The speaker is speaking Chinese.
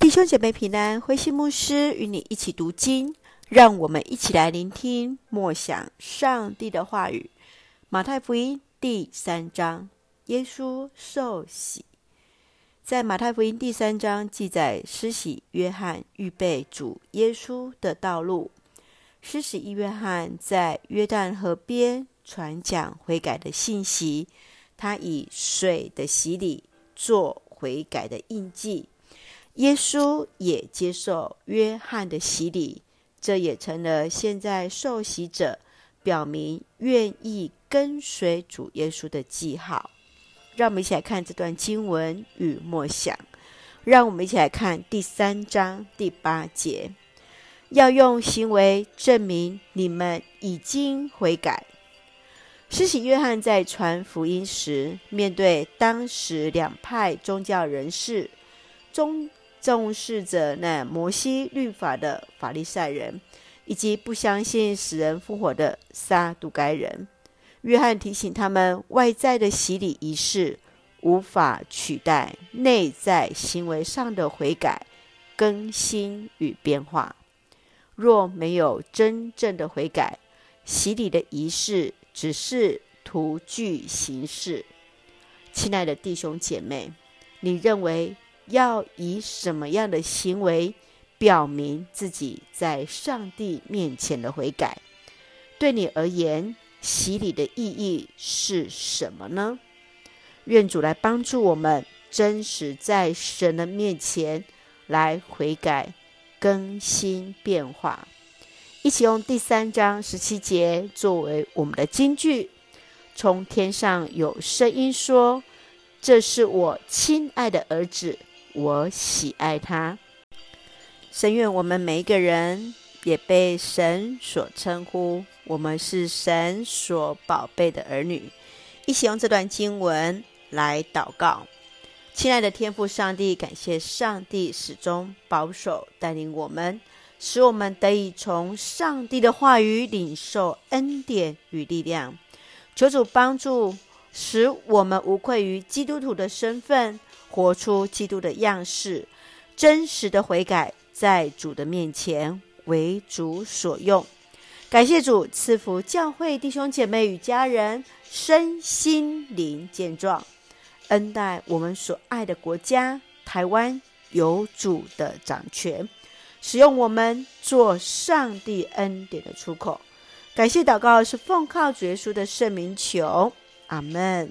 弟兄姐妹平安，慧馨牧师与你一起读经，让我们一起来聆听默想上帝的话语。马太福音第三章，耶稣受洗。在马太福音第三章记载，施洗约翰预备主耶稣的道路。施洗约翰在约旦河边传讲悔改的信息，他以水的洗礼做悔改的印记。耶稣也接受约翰的洗礼，这也成了现在受洗者表明愿意跟随主耶稣的记号。让我们一起来看这段经文与默想。让我们一起来看第三章第八节：要用行为证明你们已经悔改。施洗约翰在传福音时，面对当时两派宗教人士中。重视着那摩西律法的法利赛人，以及不相信死人复活的撒都该人。约翰提醒他们，外在的洗礼仪式无法取代内在行为上的悔改、更新与变化。若没有真正的悔改，洗礼的仪式只是徒具形式。亲爱的弟兄姐妹，你认为，要以什么样的行为表明自己在上帝面前的悔改？对你而言，洗礼的意义是什么呢？愿主来帮助我们，真实在神的面前来悔改、更新、变化。一起用第三章十七节作为我们的金句。从天上有声音说：“这是我亲爱的儿子。”我喜爱他。神愿我们每一个人也被神所称呼，我们是神所宝贝的儿女。一起用这段经文来祷告。亲爱的天父上帝，感谢上帝始终保守带领我们，使我们得以从上帝的话语领受恩典与力量。求主帮助，使我们无愧于基督徒的身份。活出基督的样式，真实的悔改，在主的面前为主所用。感谢主赐福教会弟兄姐妹与家人身心灵健壮，恩待我们所爱的国家台湾有主的掌权，使用我们做上帝恩典的出口。感谢祷告是奉靠主耶稣的圣名求，阿门。